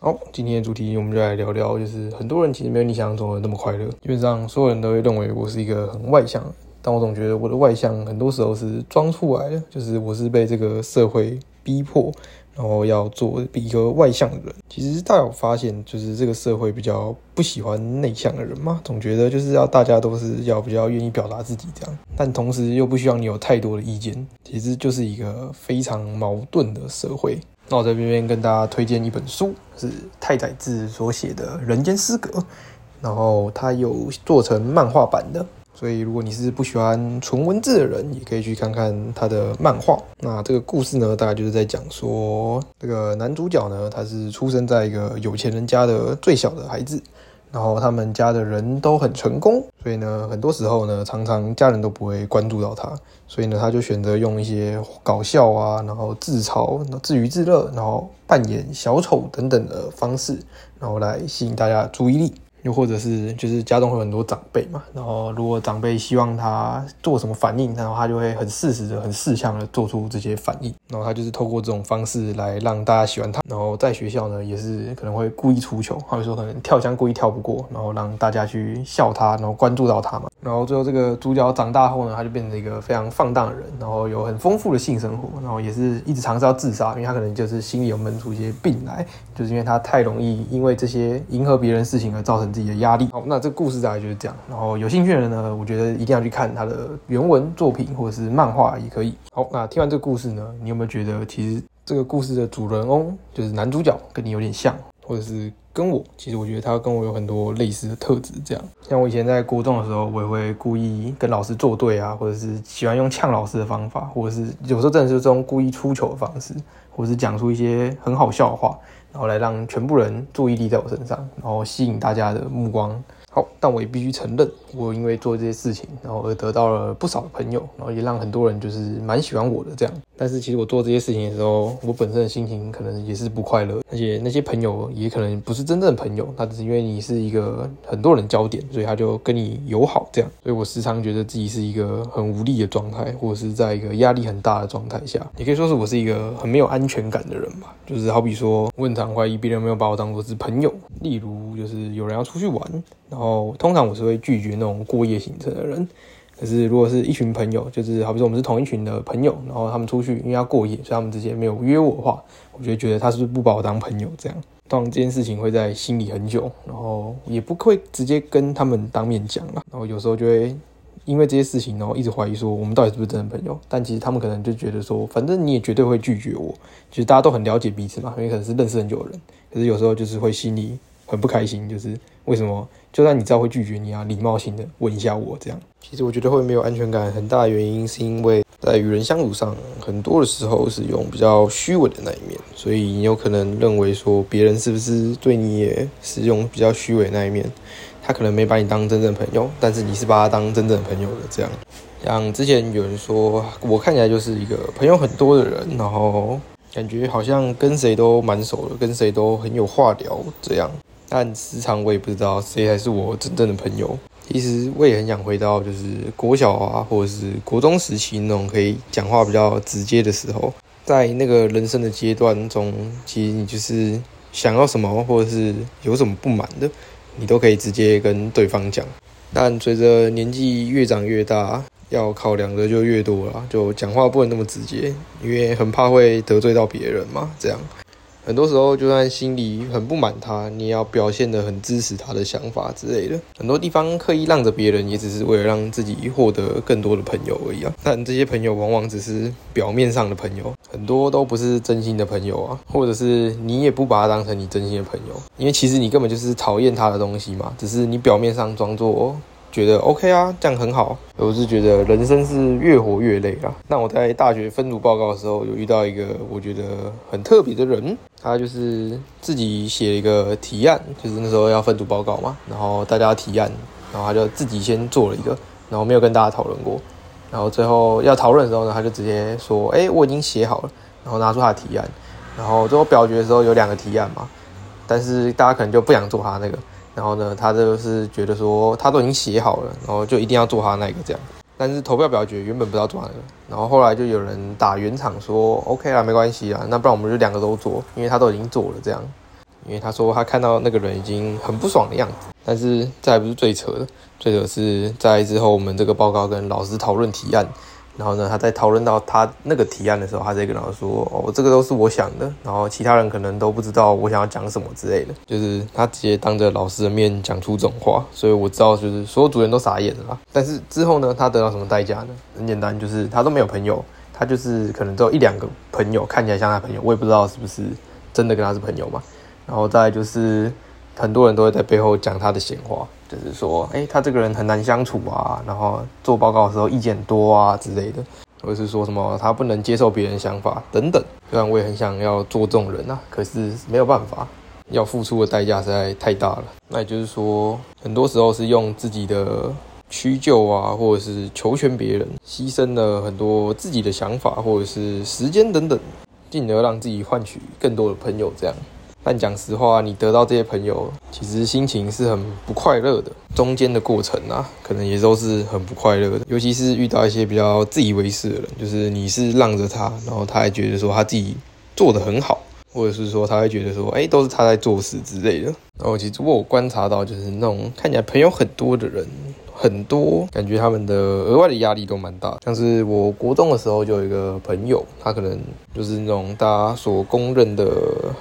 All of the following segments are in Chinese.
好，今天的主题我们就来聊聊，就是很多人其实没有你想象中的那么快乐。基本上所有人都会认为我是一个很外向，但我总觉得我的外向很多时候是装出来的，就是我是被这个社会逼迫，然后要做一个外向的人。其实大有发现，就是这个社会比较不喜欢内向的人嘛，总觉得就是要大家都是要比较愿意表达自己这样，但同时又不希望你有太多的意见，其实就是一个非常矛盾的社会。那我在这边跟大家推荐一本书，是太宰治所写的《人间失格》，然后它有做成漫画版的，所以如果你是不喜欢纯文字的人，也可以去看看他的漫画。那这个故事呢，大概就是在讲说，这个男主角呢，他是出生在一个有钱人家的最小的孩子。然后他们家的人都很成功，所以呢，很多时候呢，常常家人都不会关注到他，所以呢，他就选择用一些搞笑啊，然后自嘲、自娱自乐，然后扮演小丑等等的方式，然后来吸引大家注意力。又或者是就是家中会有很多长辈嘛，然后如果长辈希望他做什么反应，然后他就会很适时的、很适向的做出这些反应，然后他就是透过这种方式来让大家喜欢他。然后在学校呢，也是可能会故意出糗，或者说可能跳箱故意跳不过，然后让大家去笑他，然后关注到他嘛。然后最后这个主角长大后呢，他就变成一个非常放荡的人，然后有很丰富的性生活，然后也是一直尝试要自杀，因为他可能就是心里有闷出一些病来，就是因为他太容易因为这些迎合别人事情而造成。自己的压力。好，那这个故事大概就是这样。然后有兴趣的人呢，我觉得一定要去看他的原文作品或者是漫画也可以。好，那听完这个故事呢，你有没有觉得其实这个故事的主人翁就是男主角跟你有点像，或者是跟我？其实我觉得他跟我有很多类似的特质。这样，像我以前在国中的时候，我也会故意跟老师作对啊，或者是喜欢用呛老师的方法，或者是有时候真的是这种故意出糗的方式，或者是讲出一些很好笑的话。然后来让全部人注意力在我身上，然后吸引大家的目光。好，但我也必须承认，我因为做这些事情，然后而得到了不少的朋友，然后也让很多人就是蛮喜欢我的这样。但是其实我做这些事情的时候，我本身的心情可能也是不快乐，而且那些朋友也可能不是真正的朋友，他只是因为你是一个很多人焦点，所以他就跟你友好这样。所以我时常觉得自己是一个很无力的状态，或者是在一个压力很大的状态下，也可以说是我是一个很没有安全感的人吧。就是好比说，我很常怀疑别人没有把我当做是朋友，例如就是有人要出去玩。然后通常我是会拒绝那种过夜行程的人，可是如果是一群朋友，就是好比说我们是同一群的朋友，然后他们出去因为要过夜，所以他们之间没有约我的话，我就觉得他是不是不把我当朋友这样。当然这件事情会在心里很久，然后也不会直接跟他们当面讲了。然后有时候就会因为这些事情，然后一直怀疑说我们到底是不是真的朋友。但其实他们可能就觉得说，反正你也绝对会拒绝我，其实大家都很了解彼此嘛，因为可能是认识很久的人。可是有时候就是会心里很不开心，就是为什么？就算你知道会拒绝你啊，礼貌性的问一下我这样。其实我觉得会没有安全感，很大的原因是因为在与人相处上，很多的时候是用比较虚伪的那一面，所以你有可能认为说别人是不是对你也是用比较虚伪那一面，他可能没把你当真正朋友，但是你是把他当真正朋友的这样。像之前有人说我看起来就是一个朋友很多的人，然后感觉好像跟谁都蛮熟的，跟谁都很有话聊这样。但时常我也不知道谁才是我真正的朋友。其实我也很想回到就是国小啊，或者是国中时期那种可以讲话比较直接的时候。在那个人生的阶段中，其实你就是想要什么，或者是有什么不满的，你都可以直接跟对方讲。但随着年纪越长越大，要考量的就越多了，就讲话不能那么直接，因为很怕会得罪到别人嘛，这样。很多时候，就算心里很不满他，你也要表现得很支持他的想法之类的。很多地方刻意让着别人，也只是为了让自己获得更多的朋友而已啊。但这些朋友往往只是表面上的朋友，很多都不是真心的朋友啊。或者是你也不把他当成你真心的朋友，因为其实你根本就是讨厌他的东西嘛，只是你表面上装作。觉得 OK 啊，这样很好。我是觉得人生是越活越累啊。那我在大学分组报告的时候，有遇到一个我觉得很特别的人，他就是自己写一个提案，就是那时候要分组报告嘛，然后大家提案，然后他就自己先做了一个，然后没有跟大家讨论过，然后最后要讨论的时候呢，他就直接说：“哎，我已经写好了。”然后拿出他的提案，然后最后表决的时候有两个提案嘛，但是大家可能就不想做他那个。然后呢，他就是觉得说他都已经写好了，然后就一定要做他那个这样。但是投票表决原本不知道做哪个，然后后来就有人打圆场说 OK 啦，没关系啦，那不然我们就两个都做，因为他都已经做了这样。因为他说他看到那个人已经很不爽的样子。但是这还不是最扯的，最扯是在之后我们这个报告跟老师讨论提案。然后呢，他在讨论到他那个提案的时候，他在跟老师说：“哦，这个都是我想的。”然后其他人可能都不知道我想要讲什么之类的。就是他直接当着老师的面讲出这种话，所以我知道就是所有主人都傻眼了。但是之后呢，他得到什么代价呢？很简单，就是他都没有朋友，他就是可能只有一两个朋友看起来像他朋友，我也不知道是不是真的跟他是朋友嘛。然后再就是。很多人都会在背后讲他的闲话，就是说，哎，他这个人很难相处啊，然后做报告的时候意见多啊之类的，或者是说什么他不能接受别人想法等等。虽然我也很想要做这种人啊，可是没有办法，要付出的代价实在太大了。那也就是说，很多时候是用自己的屈就啊，或者是求全别人，牺牲了很多自己的想法或者是时间等等，进而让自己换取更多的朋友，这样。但讲实话，你得到这些朋友，其实心情是很不快乐的。中间的过程啊，可能也都是很不快乐的。尤其是遇到一些比较自以为是的人，就是你是让着他，然后他还觉得说他自己做的很好，或者是说他会觉得说，哎，都是他在做事之类的。然后其实我观察到，就是那种看起来朋友很多的人。很多感觉他们的额外的压力都蛮大，像是我国中的时候就有一个朋友，他可能就是那种大家所公认的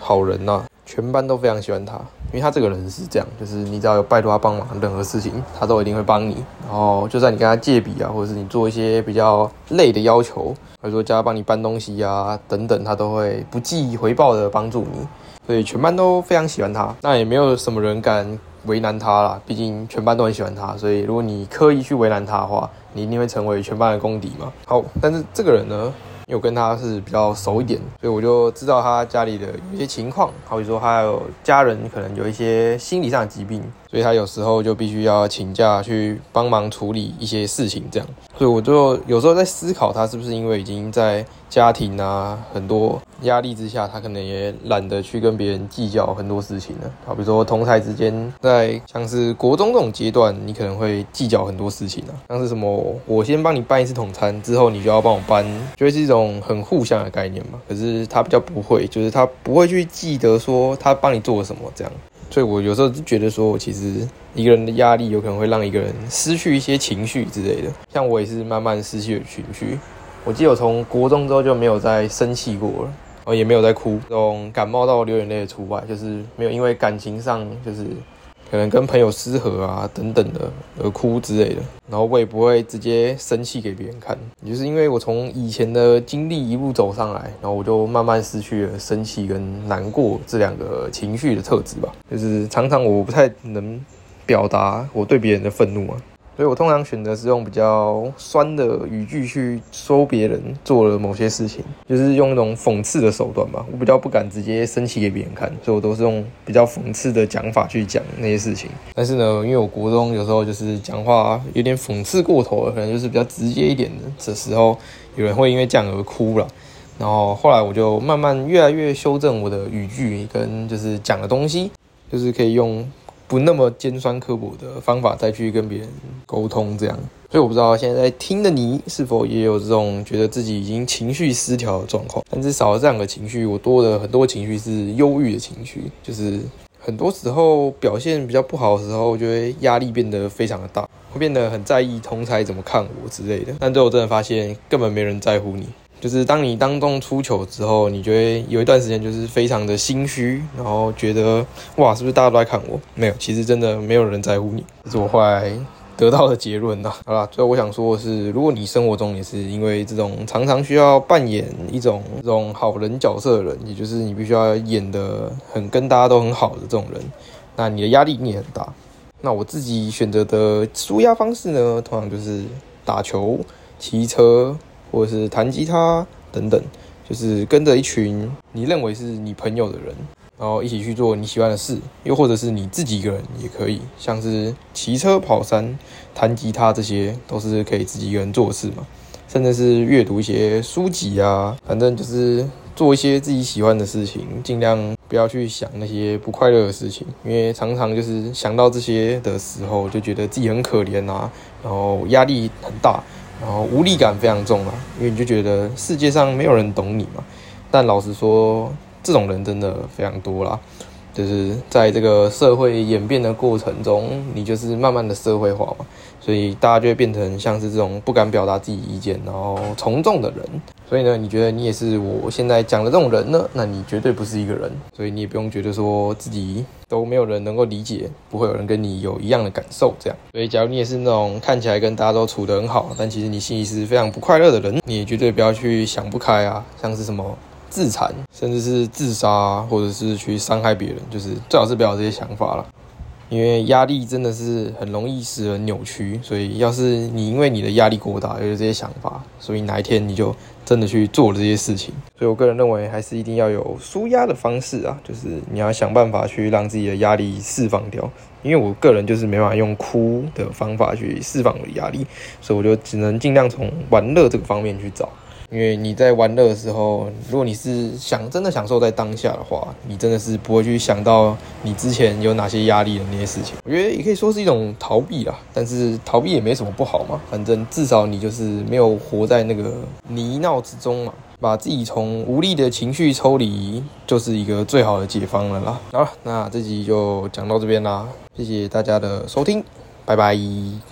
好人呐，全班都非常喜欢他，因为他这个人是这样，就是你只要有拜托他帮忙任何事情，他都一定会帮你。然后就算你跟他借笔啊，或者是你做一些比较累的要求，或者说叫他帮你搬东西啊等等，他都会不计回报的帮助你，所以全班都非常喜欢他。那也没有什么人敢。为难他啦，毕竟全班都很喜欢他，所以如果你刻意去为难他的话，你一定会成为全班的公敌嘛。好，但是这个人呢，因为我跟他是比较熟一点，所以我就知道他家里的有些情况，好比说他有家人可能有一些心理上的疾病。所以他有时候就必须要请假去帮忙处理一些事情，这样。所以我就有时候在思考，他是不是因为已经在家庭啊很多压力之下，他可能也懒得去跟别人计较很多事情了。好，比如说同台之间，在像是国中这种阶段，你可能会计较很多事情啊，像是什么我先帮你办一次统餐，之后你就要帮我搬，就会是一种很互相的概念嘛。可是他比较不会，就是他不会去记得说他帮你做了什么这样。所以，我有时候就觉得说，其实一个人的压力有可能会让一个人失去一些情绪之类的。像我也是慢慢失去了情绪。我记得我从国中之后就没有再生气过了，哦也没有再哭，从感冒到流眼泪除外，就是没有因为感情上就是。可能跟朋友失和啊等等的而哭之类的，然后我也不会直接生气给别人看，也就是因为我从以前的经历一路走上来，然后我就慢慢失去了生气跟难过这两个情绪的特质吧，就是常常我不太能表达我对别人的愤怒啊。所以我通常选择是用比较酸的语句去说别人做了某些事情，就是用一种讽刺的手段吧。我比较不敢直接生气给别人看，所以我都是用比较讽刺的讲法去讲那些事情。但是呢，因为我国中有时候就是讲话有点讽刺过头了，可能就是比较直接一点的，这时候有人会因为这样而哭了。然后后来我就慢慢越来越修正我的语句跟就是讲的东西，就是可以用。不那么尖酸刻薄的方法再去跟别人沟通，这样，所以我不知道现在听的你是否也有这种觉得自己已经情绪失调的状况。但至少了这两个情绪，我多的很多情绪是忧郁的情绪，就是很多时候表现比较不好的时候，就会压力变得非常的大，会变得很在意同才怎么看我之类的。但最后真的发现，根本没人在乎你。就是当你当众出糗之后，你觉得有一段时间就是非常的心虚，然后觉得哇，是不是大家都在看我？没有，其实真的没有人在乎你。这是我后来得到的结论呐。好了，最后我想说的是，如果你生活中也是因为这种常常需要扮演一种这种好人角色的人，也就是你必须要演的很跟大家都很好的这种人，那你的压力也很大。那我自己选择的舒压方式呢，通常就是打球、骑车。或者是弹吉他等等，就是跟着一群你认为是你朋友的人，然后一起去做你喜欢的事，又或者是你自己一个人也可以，像是骑车、跑山、弹吉他，这些都是可以自己一个人做的事嘛。甚至是阅读一些书籍啊，反正就是做一些自己喜欢的事情，尽量不要去想那些不快乐的事情，因为常常就是想到这些的时候，就觉得自己很可怜啊，然后压力很大。然后无力感非常重啊，因为你就觉得世界上没有人懂你嘛。但老实说，这种人真的非常多啦。就是在这个社会演变的过程中，你就是慢慢的社会化嘛，所以大家就会变成像是这种不敢表达自己意见，然后从众的人。所以呢，你觉得你也是我现在讲的这种人呢？那你绝对不是一个人，所以你也不用觉得说自己都没有人能够理解，不会有人跟你有一样的感受这样。所以，假如你也是那种看起来跟大家都处得很好，但其实你心里是非常不快乐的人，你也绝对不要去想不开啊，像是什么自残，甚至是自杀，或者是去伤害别人，就是最好是不要有这些想法了。因为压力真的是很容易使人扭曲，所以要是你因为你的压力过大，有这些想法，所以哪一天你就真的去做了这些事情。所以我个人认为，还是一定要有舒压的方式啊，就是你要想办法去让自己的压力释放掉。因为我个人就是没办法用哭的方法去释放我的压力，所以我就只能尽量从玩乐这个方面去找。因为你在玩乐的时候，如果你是想真的享受在当下的话，你真的是不会去想到你之前有哪些压力的那些事情。我觉得也可以说是一种逃避啦，但是逃避也没什么不好嘛，反正至少你就是没有活在那个泥淖之中嘛，把自己从无力的情绪抽离，就是一个最好的解放了啦。好了，那这集就讲到这边啦，谢谢大家的收听，拜拜。